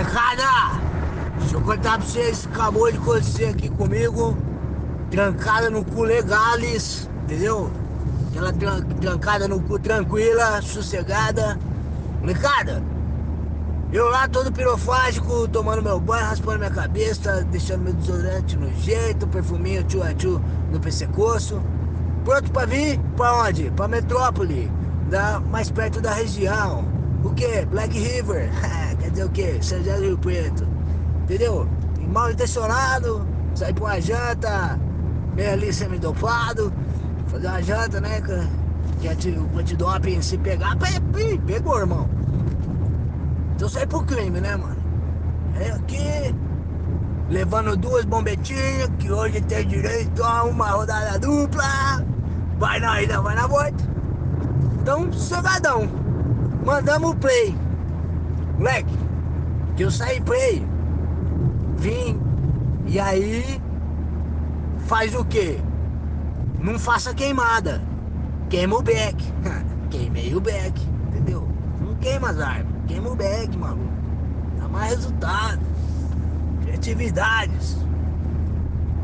Molecada, deixa eu contar pra vocês, acabou de acontecer aqui comigo, trancada no cu legales, entendeu? Aquela tran trancada no cu tranquila, sossegada. Molecada, eu lá todo pirofágico, tomando meu banho, raspando minha cabeça, deixando meu desodorante no jeito, perfuminho tchu tchu no pescoço. Pronto pra vir? Pra onde? Pra metrópole, da, mais perto da região. O que? Black River. Quer dizer o quê? São do Rio Preto. Entendeu? E mal intencionado, sair pra uma janta, meio ali semi-dopado, fazer uma janta, né? Que o antidoping se pegar, pegou, irmão. Então sai pro crime, né, mano? É aqui, levando duas bombetinhas, que hoje tem direito a uma rodada dupla. Vai na ida, vai na volta. Então, sossegadão. Mandamos o play. Moleque, que eu saí play. Vim. E aí, faz o quê? Não faça queimada. Queima o beck. Queimei o beck, entendeu? Não queima as armas. Queima o beck, maluco. Dá mais resultado. Criatividades.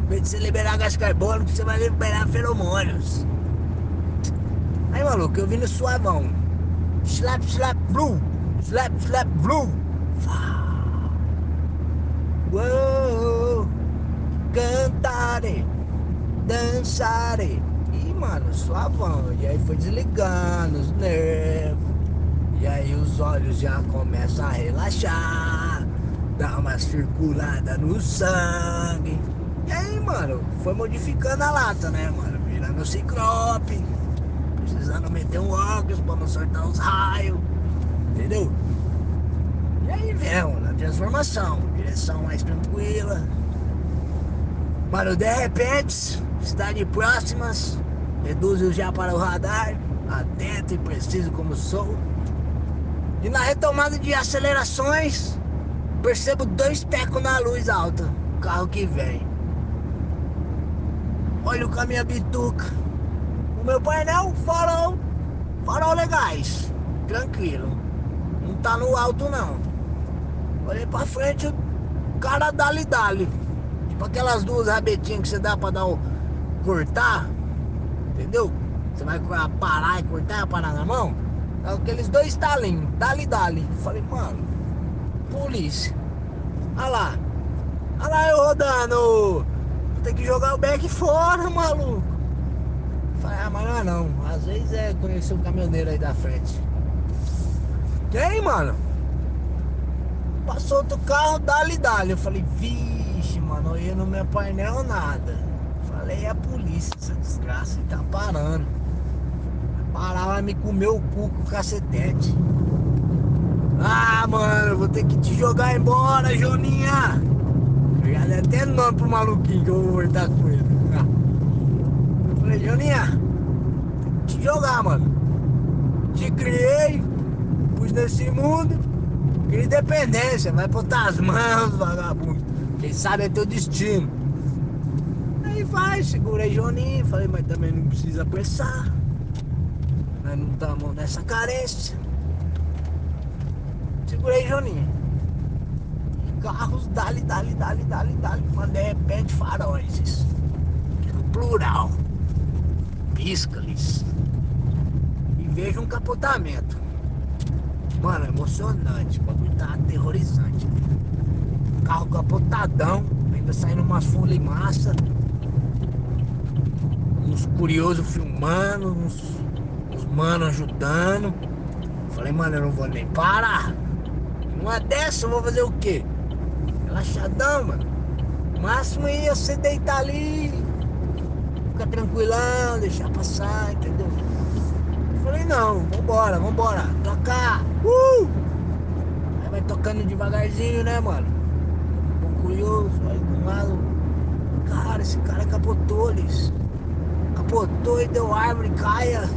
Em vez de você liberar gás carbônico, você vai liberar feromônios. Aí, maluco, eu vi no suavão. Slap, slap, blue. Slap, slap, blue. Uou, cantare, dançare. E, mano, suavão. E aí foi desligando os nervos. E aí os olhos já começam a relaxar. Dá uma circulada no sangue. E aí, mano, foi modificando a lata, né, mano? Virando ciclope. Precisando meter um óculos pra não soltar os raios. Entendeu? E aí vemos na transformação. Direção mais tranquila. Mano, de repente, cidade próximas. Reduzo já para o radar. Atento e preciso como sou. E na retomada de acelerações, percebo dois tecos na luz alta. O carro que vem. Olho com a minha bituca. O meu painel, farol. Farol legais. Tranquilo. Tá no alto não. Olhei pra frente, o cara dali dali. Tipo aquelas duas rabetinhas que você dá pra dar o. cortar. Entendeu? Você vai parar e cortar, parar na mão. Aqueles dois estalinhos, dali dali. Falei, mano, polícia. Olha lá. Olha lá eu rodando. Tem que jogar o back fora, maluco. Falei, ah, mas não é não. Às vezes é conhecer um caminhoneiro aí da frente. Quem, mano? Passou outro carro, dali dali. Eu falei, vixe, mano, eu ia no meu painel nada. Falei, é a polícia, essa desgraça, e tá parando. Parar vai me comer o cu com o cacetete. Ah, mano, vou ter que te jogar embora, Joninha. Eu já dei até nome pro maluquinho que eu vou voltar com ele. Eu falei, Joninha, te jogar, mano. Te criei, pus nesse mundo, cria independência, vai botar as mãos, vagabundo. Quem sabe é teu destino. Aí vai, segurei Joninha, falei, mas também não precisa apressar. Nós não estamos nessa carência. Segurei Joninha. E carros, dali, dali, dali, dali, dali. Mas de repente faróis. No plural. Pisca-lhes. E vejo um capotamento. Mano, emocionante. O bagulho tá aterrorizante. Carro capotadão. Ainda saindo umas fulimaça. Uns curiosos filmando. Uns, uns mano ajudando. Falei, mano, eu não vou nem parar. Uma dessa eu vou fazer o quê? Relaxadão, mano. O máximo ia você deitar ali, ficar tranquilão, deixar passar, entendeu? Falei, não, vambora, vambora, tocar, uh! Aí vai tocando devagarzinho, né, mano? Um curioso, aí com um lado, cara, esse cara capotou, eles. Capotou e deu árvore, caia,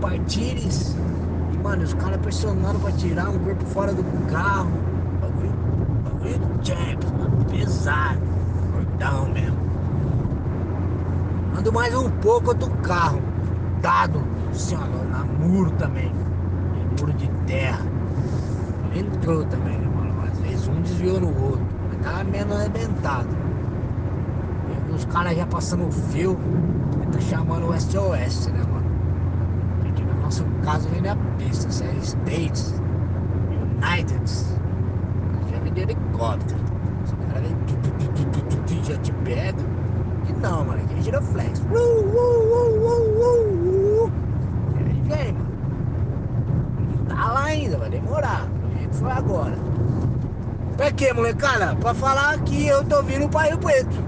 partires. E, mano, os caras pressionando pra tirar um corpo fora do carro. Bagulho, bagulho do Champions, mano, pesado, gordão mesmo. Ando mais um pouco do carro, dado, ó, na muro também. Muro de terra. Entrou também, né, mano? Às vezes um desviou no outro. Mas tava menos arrebentado. E os caras já passando o fio. Tá chamando o SOS, né, mano? Porque no nosso caso nem é pista, isso é States, United. Já vem de helicóptero. Os caras vem, já te pega. E não, mano, aqui é giroflex. Uh, uh, uh, uh, uh. Vem, mano. Tá lá ainda, vai demorar. O jeito foi agora. Pra quê, molecada? Pra falar que eu tô vindo pra Rio Preto.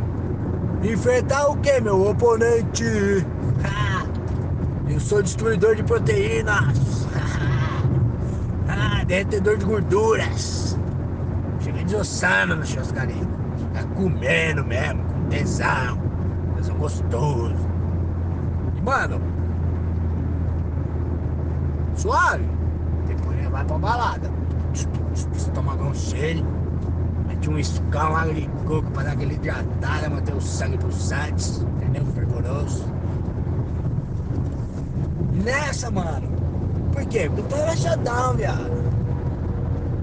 Enfrentar o que, meu oponente? eu sou destruidor de proteínas. ah, de gorduras. Cheguei desossando no churrascaria. Tá comendo mesmo, com tesão. Tesão gostoso. E, mano, suave. Depois vai pra balada. Estômago cheio mete um escão, água de coco pra dar aquele hidratada, manter o sangue pulsante, entendeu? Fervoroso. Nessa, mano. Por quê? Porque eu tô rachadão, viado.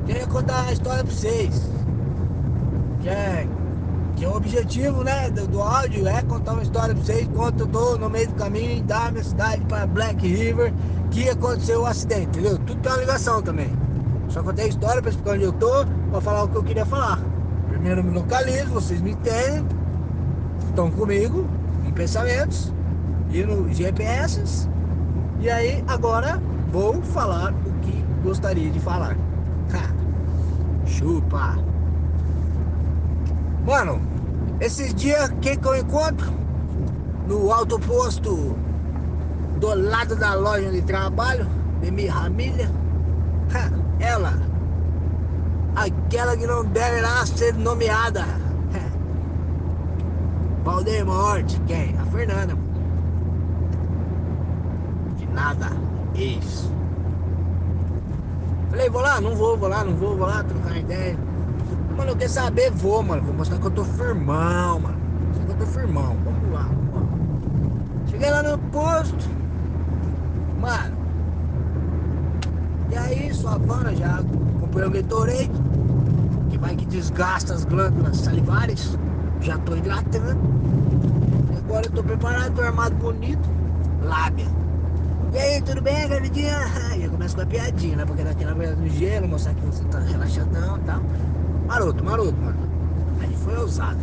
Queria contar a história pra vocês. Que é, que é o objetivo, né, do, do áudio é contar uma história pra vocês enquanto eu tô no meio do caminho da minha cidade para Black River, que aconteceu o um acidente, entendeu? Tudo tem uma ligação também. Só contei a história pra explicar onde eu tô, pra falar o que eu queria falar. Primeiro me localizo, vocês me entendem, estão comigo em pensamentos e no GPS. E aí agora vou falar o que gostaria de falar. Ha. Chupa! Mano, esses dias quem que eu encontro? No alto posto do lado da loja onde trabalho, de minha família. Ela, aquela que não deve lá ser nomeada. Valdemorte, quem? A Fernanda. De nada, isso. Falei, vou lá, não vou, vou lá, não vou, vou lá, trocar ideia. Mano, eu quero saber, vou, mano. Vou mostrar que eu tô firmão, mano. Mostrar que eu tô firmão. Vamos lá, lá. Cheguei lá no posto. Mano, e aí, sua pana já comprei o Gatorade, que vai que desgasta as glândulas salivares. Já tô hidratando. Agora eu tô preparado, tô armado bonito. Lábia. E aí, tudo bem, garotinha? Já começa com a piadinha, né? Porque daqui na verdade no gelo, mostrar que você tá relaxadão e tal. Maroto, maroto, mano. Aí foi ousado.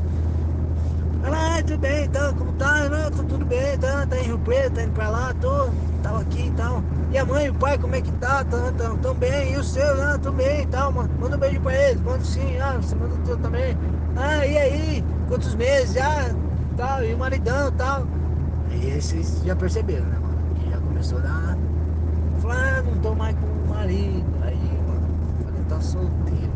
Ah, tudo bem, então, como tá? Não, tô tudo bem, tá, tá em Rio Preto, tá indo pra lá, tô, tava aqui e tal. E a mãe e o pai, como é que tá? Tão, tão, tão bem, e o seu, ah, tão bem e tal, mano. Manda um beijo pra eles, manda sim, ah, você manda o teu também. Ah, e aí? Quantos meses já? Tal, e o maridão e tal. Aí vocês já perceberam, né, mano? Que já começou a dar. Falar, ah, não tô mais com o marido. Aí, mano, falei, tá solteiro,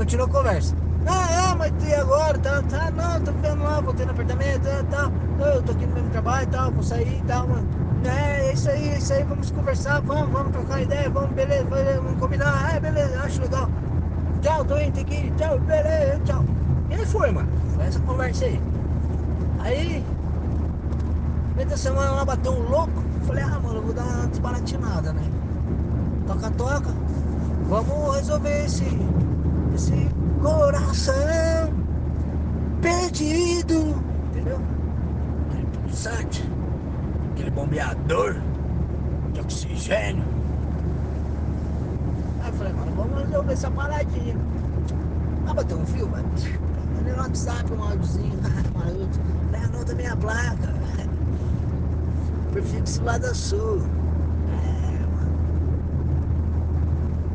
continuou a conversa. Ah, mas e agora? Tá, tá, não, tô ficando lá, voltei no apartamento, tá, tá. Eu tô aqui no mesmo trabalho e tal, vou sair e tal, mano. É, é isso aí, é isso aí, vamos conversar, vamos, vamos trocar ideia, vamos, beleza, vamos combinar, é, beleza, acho legal. Tchau, tô indo aqui, tchau, beleza, tchau. E aí foi, mano, foi essa conversa aí. Aí, meio da semana lá bateu um louco, falei, ah, mano, eu vou dar uma desbaratinada, né? Toca, toca, vamos resolver esse, esse coração perdido, entendeu? Aquele pulsante, aquele bombeador de oxigênio. Aí eu falei, mano, vamos resolver essa paradinha. Ah, bater um fio, mano. Mandei no WhatsApp um áudiozinho, maluco. Falei, anota minha placa. Prefixo lá da sul. É, mano.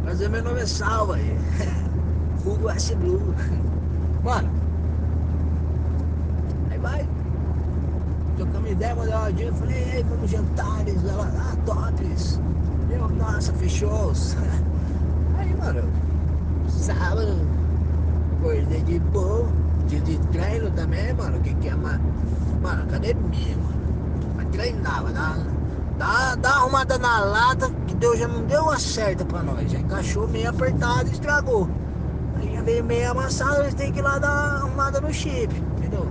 Mas meu nome é Salva aí. Hugo S Blue. Mano. Aí vai. Trocamos ideia, mandei uma dia, falei, ei, vamos jantares, ela, ah, tops. Eu, nossa, fechou. Aí, mano, sábado, acordei de boa, dia de treino também, mano, que que é, mano? Mano, academia, mano. Vai treinar, vai dar, dá, dá arrumada na lata, que Deus já não deu uma certa pra nós, já encaixou meio apertado e estragou veio meio amassado, eles têm que ir lá dar uma arrumada no chip, entendeu?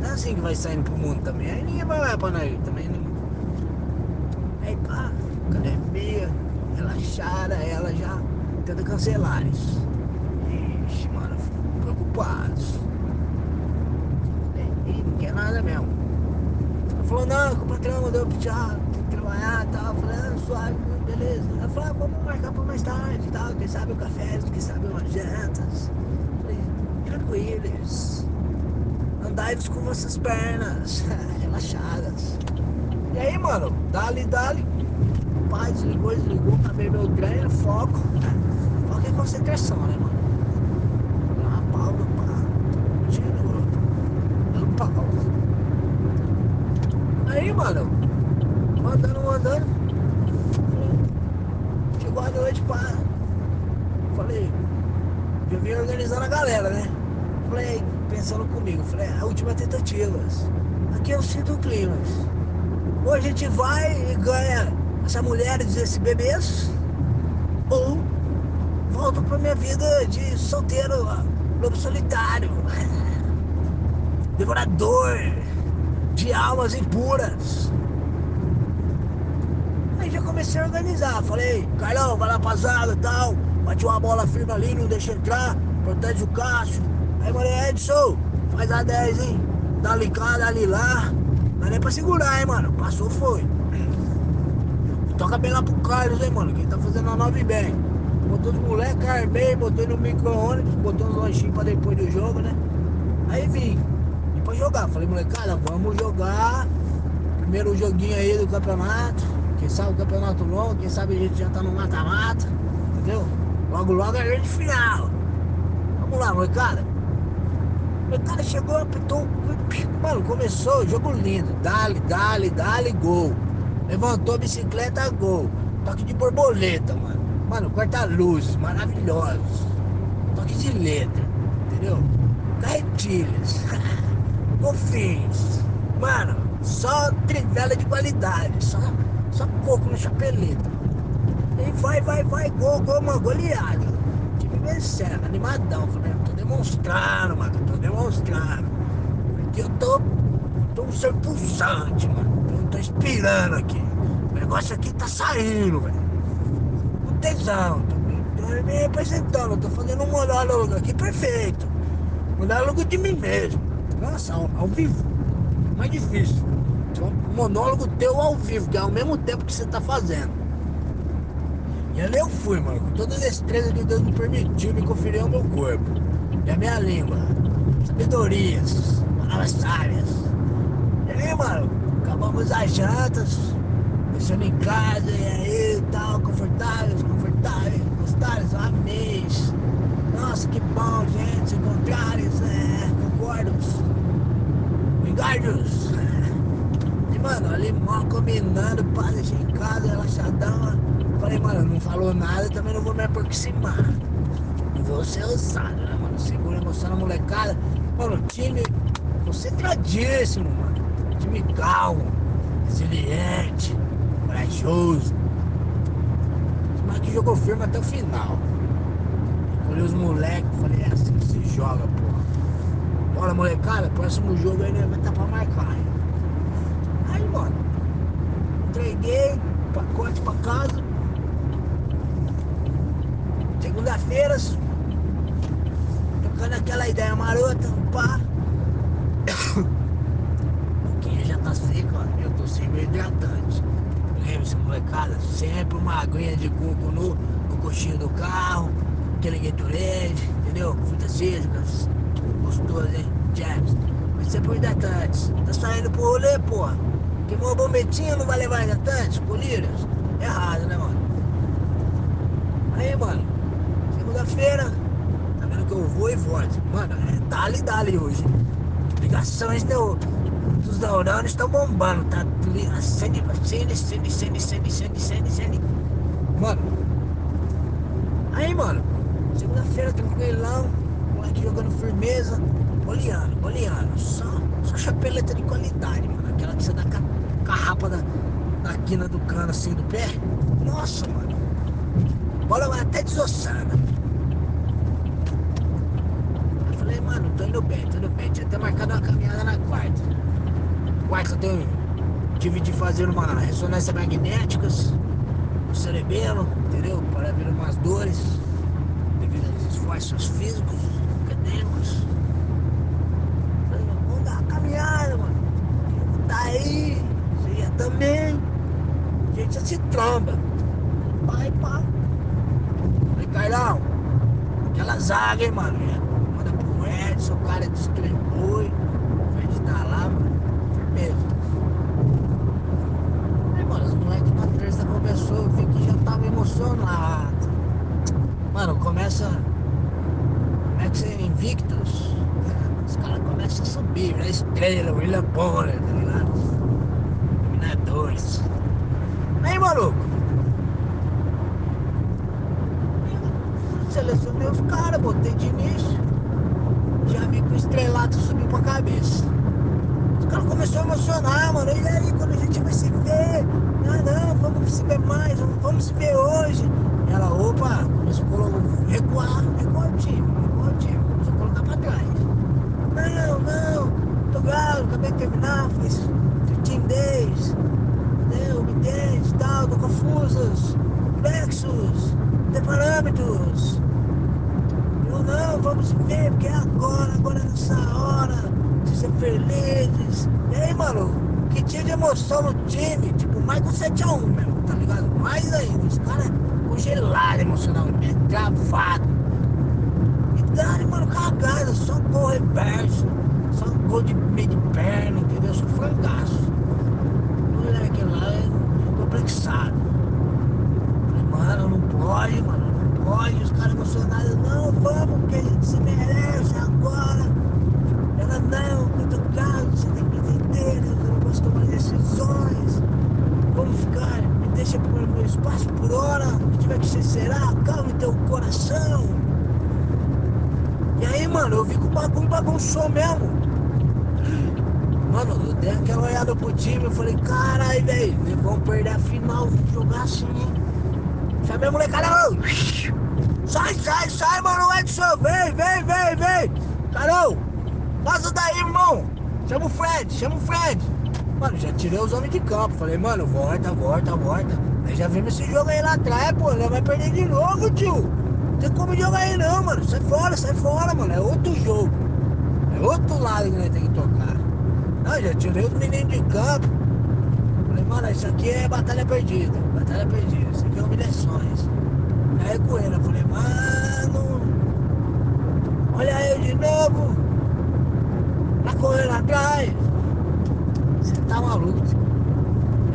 Não é assim que vai saindo pro mundo também. Aí ninguém vai olhar pra nós também. Né? Aí pá, academia, relaxada, ela já tenta cancelar isso. Ixi, mano, preocupados. E não quer nada mesmo. Ela falou, não, que o patrão mandou tem que trabalhar e tal. Eu falei, ah, suave, beleza. Ela falou, ah, vamos marcar pra mais tarde e tal. Quem sabe o café, quem sabe umas jantas. Falei, tranquilos. Andai-vos com vossas pernas, relaxadas. E aí, mano, dali, dali. Pai, desligou, desligou, acabei meu treino, foco. Foco é concentração, né, mano? Aí, mano, mandando, mandando. Noite, pá. Falei, já vim organizando a galera, né? Falei, pensando comigo, falei, a última tentativa. Aqui eu sinto o clima. Ou a gente vai e ganha essa mulher e esses bebês, ou volto pra minha vida de solteiro, lobo solitário, devorador de almas impuras. Comecei a organizar, falei, Carlão, vai lá pra zaga e tal, bate uma bola firme ali, não deixa entrar, protege o Cássio. Aí falei, Edson, faz a 10, hein? Dá ligada ali lá. Não é nem pra segurar, hein, mano. Passou, foi. Toca bem lá pro Carlos, hein, mano. Que ele tá fazendo a 9 bem. Botou os moleques, armei, botei no micro-ônibus, botou uns lanchinhos pra depois do jogo, né? Aí vim. E pra jogar. Falei, molecada, vamos jogar. Primeiro joguinho aí do campeonato. Quem sabe o campeonato longo, quem sabe a gente já tá no mata-mata. Entendeu? Logo, logo a gente final. Vamos lá, molecada. Cara chegou, apitou. Mano, começou, jogo lindo. Dale, dale, dale, gol. Levantou bicicleta, gol. Toque de borboleta, mano. Mano, corta-luzes, maravilhosos. Toque de letra, entendeu? Carretilhas. Golfinhos. Mano, só trivela de qualidade. Só, só coco na chapeleta. E vai, vai, vai, gol, gol, mano, goleado. Time vencendo, animadão. Falei, tô demonstrando, mano, tô demonstrando. Porque eu tô, tô um ser pulsante, mano. Eu tô inspirando aqui. O negócio aqui tá saindo, velho. Com tesão, tô me, tô me representando, tô fazendo um monólogo aqui perfeito. Monólogo de mim mesmo. Nossa, ao, ao vivo. Mais difícil. Um monólogo teu ao vivo, que é ao mesmo tempo que você tá fazendo. E ali eu fui, mano, com toda a destreza que Deus me permitiu me conferir ao meu corpo. E a minha língua. Sabedorias, palavras sábias. E aí, mano, acabamos as jantas, deixando em casa, e aí tal, confortáveis, confortáveis, gostaram, amei. Nossa, que bom, gente, se encontrarem, é, concordo. Vingardos. Mano, ali mal combinando, pá, deixei em casa, relaxadão. Falei, mano, não falou nada, também não vou me aproximar. Não vou ser ousado, né, mano? Segura a emoção na molecada. Mano, time concentradíssimo, mano. Time calmo, resiliente, corajoso. Mas que jogou firme até o final. Olhei os moleques, falei, é assim que se joga, porra. Bora, molecada, próximo jogo aí, né? Vai estar pra marcar. hein? Mano, entreguei pacote pra casa. Segunda-feira, tocando aquela ideia marota, pá. Boquinha já tá seca, ó. Eu tô sem meio hidratante. Lembre-se, molecada, sempre uma aguinha de coco no, no coxinho do carro, aquele Gatorade, entendeu? Frutas cítricas, gostoso, hein? James. Mas sempre um hidratante. Tá saindo pro rolê, porra. Queimou a bombetinha, não vai levar hidratante? Colírios? Errado, né, mano? Aí, mano, segunda-feira, tá vendo que eu vou e volto. Mano, é dali, dali hoje. Ligações do, dos neurônios estão bombando, tá? Acende, acende, acende, acende, acende, acende, acende, acende. Mano, aí, mano, segunda-feira, tranquilão, moleque jogando firmeza, boleando, boleando. Só, só chapeleta de qualidade, mano. Aquela que você dá ca- carrapa na, na quina do cano assim do pé. Nossa, mano. Bola vai até desossada. Eu falei, mano, tô indo bem, tô indo bem. Tinha até marcado uma caminhada na quarta. Quarta eu tenho, tive de fazer uma ressonância magnética no cerebelo, entendeu? Para ver umas dores devido a esse esforço esforços físicos, acadêmicos. Falei, vamos dar uma caminhada, mano. Tá aí, também. A gente se tromba. Pai, pá. Falei, Carlão, aquela zaga, hein, mano. Manda pro Edson, o cara. A gente tá lá, mano. Firmeza. Aí, mano, os moleques na terça começou, eu vi que já tava emocionado. Mano, começa. Como é que você invictus? Os caras começam a subir, virar estrela, William Bonner, tá ligado? Dominadores. Aí, maluco. Eu Selecionei os caras, botei de início. Já vi que o estrelato subiu pra cabeça. Os caras começaram a emocionar, mano. E aí, quando a gente vai se ver? Ah, não, vamos se ver mais, vamos se ver hoje. Ela, opa, começou a recuar, recuar o time, recuar o time, começou a colocar pra trás. Não, não, galo, acabei de terminar, fiz 13 days, entendeu? Me entende, tal, tô confusas, complexos, tem parâmetros. Eu não, vamos ver, porque é agora, agora é nessa hora, de ser felizes. E aí, mano, que tinha de emoção no time, tipo, mais com 7x1 mesmo, tá ligado? Mais ainda, os caras congelado emocionalmente, travado. E dali, mano, cagada, só gol reverso, só gol de meio de perna, entendeu? Só frangaço. O. Falei, mano, não pode, mano, não pode. Os caras emocionados, não, vamos, porque a gente se merece agora. Ela não, cutucado, você tem que entender, eu não posso tomar decisões. Vamos ficar deixa pro meu espaço por hora, se tiver que ser será, calme teu coração. E aí, mano, eu vi que o bagulho bagunçou mesmo. Mano, eu dei aquela olhada pro time, eu falei, carai, velho, eles vão perder a final, vamos jogar assim. Chamei a molecada, sai, sai, sai, mano, Edson, vem, vem, vem, vem. Carol, passa daí, irmão. Chama o Fred, chama o Fred. Mano, já tirei os homens de campo. Falei, mano, volta, volta, volta. Aí já vimos esse jogo aí lá atrás, pô. Ele vai perder de novo, tio. Não tem como jogar aí não, mano. Sai fora, sai fora, mano. É outro jogo. É outro lado que nós temos que tocar. Não, já tirei os meninos de campo. Falei, mano, isso aqui é batalha perdida. Batalha perdida. Isso aqui é humilhações. Aí com ele, eu falei, mano. Olha eu de novo. Tá correndo atrás. Você tá maluco?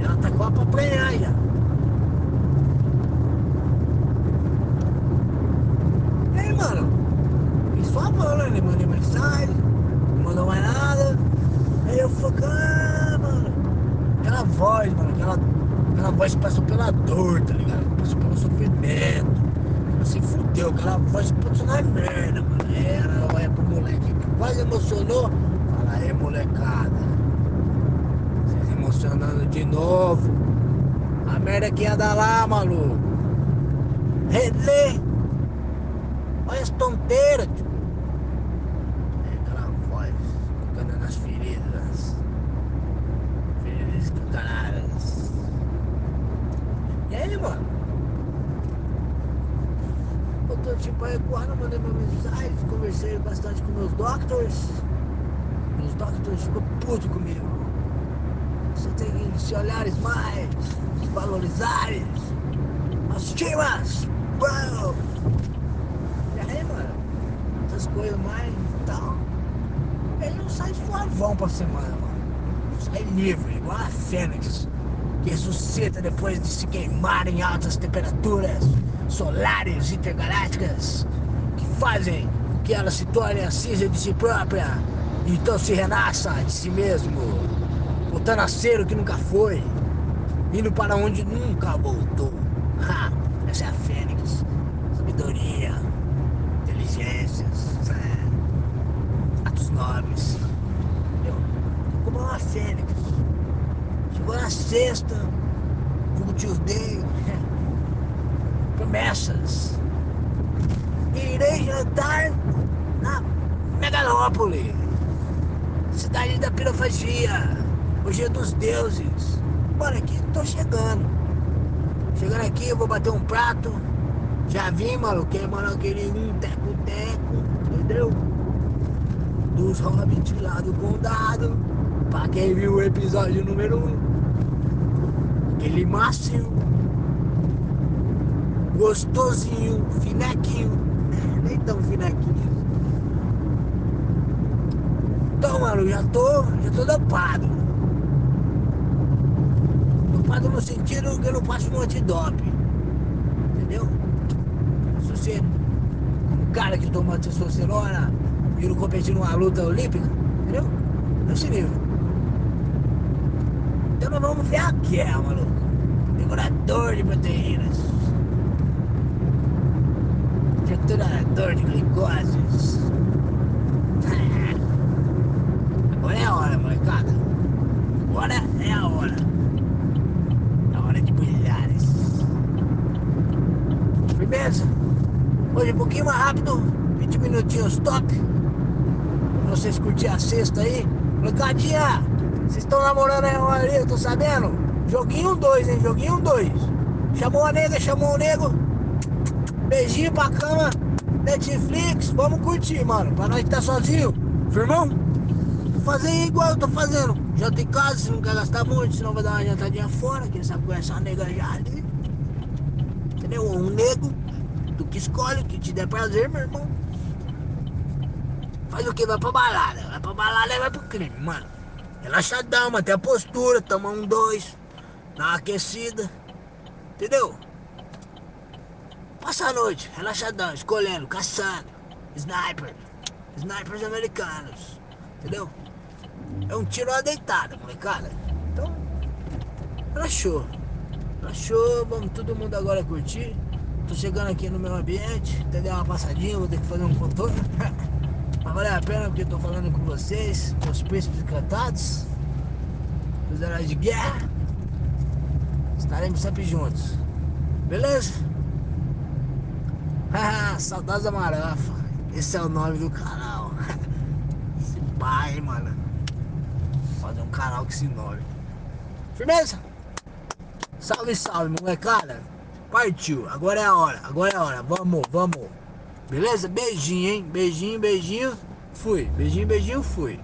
Ela tá com a pra. E aí, mano? Fiz sua mão, né? Ele mandou mensagem, não mandou mais nada. Eu falei, ah, mano. Aquela voz, mano, aquela, aquela voz que passou pela dor, tá ligado? Passou pelo sofrimento. Se fudeu, aquela voz passou na merda, mano. Ela olha pro moleque que quase emocionou. Fala, aí, molecada emocionando de novo. A merda que ia dar lá, maluco. Relê. Olha as tonteiras, tio. É aquela voz ficando nas feridas. Feridas escancaradas. E aí, mano? Eu tô tipo aí recuando, mandei uma mensagem, conversei bastante com meus doctors. Meus doctors ficou puto comigo. Você tem que se olhares mais, se valorizares. As timas, bro! E aí, mano, essas coisas mais e tal. Ele não sai suavão pra semana, mano. Sai livre, igual a Fênix, ressuscita depois de se queimar em altas temperaturas solares intergalácticas, que fazem com que ela se torne a cinza de si própria, e então se renasça de si mesmo voltando a ser o que nunca foi, indo para onde nunca voltou. Ha, essa é a Fênix. Sabedoria, inteligências, é, atos nobres. Eu, como uma Fênix. Na sexta, como Tuesday, promessas. Irei jantar na Megalópole, cidade da pirofagia o dia dos deuses. Bora aqui, tô chegando. Chegando aqui, eu vou bater um prato Já vim, mano, queimando aquele um teco-teco, entendeu? Dos hobbits lá do condado. Pra quem viu o episódio número 1. Um, aquele macio. Gostosinho, finequinho. Nem tão finequinho. Então, mano, já tô, já tô dopado. Dopado no sentido que eu não passo um antidoping. Entendeu? Se você, um cara que toma testosterona, e não competir numa luta olímpica, entendeu? Nesse nível. Então nós vamos ver a guerra, maluco. Devorador de proteínas. Triturador de glicoses. Agora é a hora, molecada. Agora é a hora. É a hora de brilhares. Firmeza? Hoje um pouquinho mais rápido. 20 minutinhos top. Pra vocês curtirem a sexta aí. Molecadinha, vocês estão namorando aí eu tô sabendo? Joguinho 2, hein? Joguinho 2. Chamou a nega, chamou o nego. Beijinho pra cama. Netflix, vamos curtir, mano. Pra nós que tá sozinho. Firmão? fazer igual eu tô fazendo. Janta em casa, se não quer gastar muito, senão vai dar uma jantadinha fora, quem sabe conhece uma nega já ali. Entendeu? Um nego, tu que escolhe, que te der prazer, meu irmão. Faz o que? Vai pra balada. Vai pra balada e vai pro crime, mano. Relaxadão, manter a postura, tomar um dois, dar uma aquecida. Entendeu? Passa a noite, relaxadão, escolhendo, caçando. Sniper. Snipers americanos. Entendeu? É um tiro a deitada, molecada. Então, relaxou. Relaxou, vamos todo mundo agora curtir. Tô chegando aqui no meu ambiente, entendeu? Uma passadinha, vou ter que fazer um contorno. Mas vale a pena porque tô falando com vocês, com os príncipes encantados, os heróis de guerra. Estaremos sempre juntos. Beleza? Ah, saudades da Marafa. Esse é o nome do canal. Esse pai, mano fazer um canal com esse nome. Firmeza? Salve, salve, molecada. Partiu, agora é a hora, agora é a hora. Vamos, vamos. Beleza? Beijinho, hein? Beijinho, beijinho. Fui. Beijinho, beijinho, fui.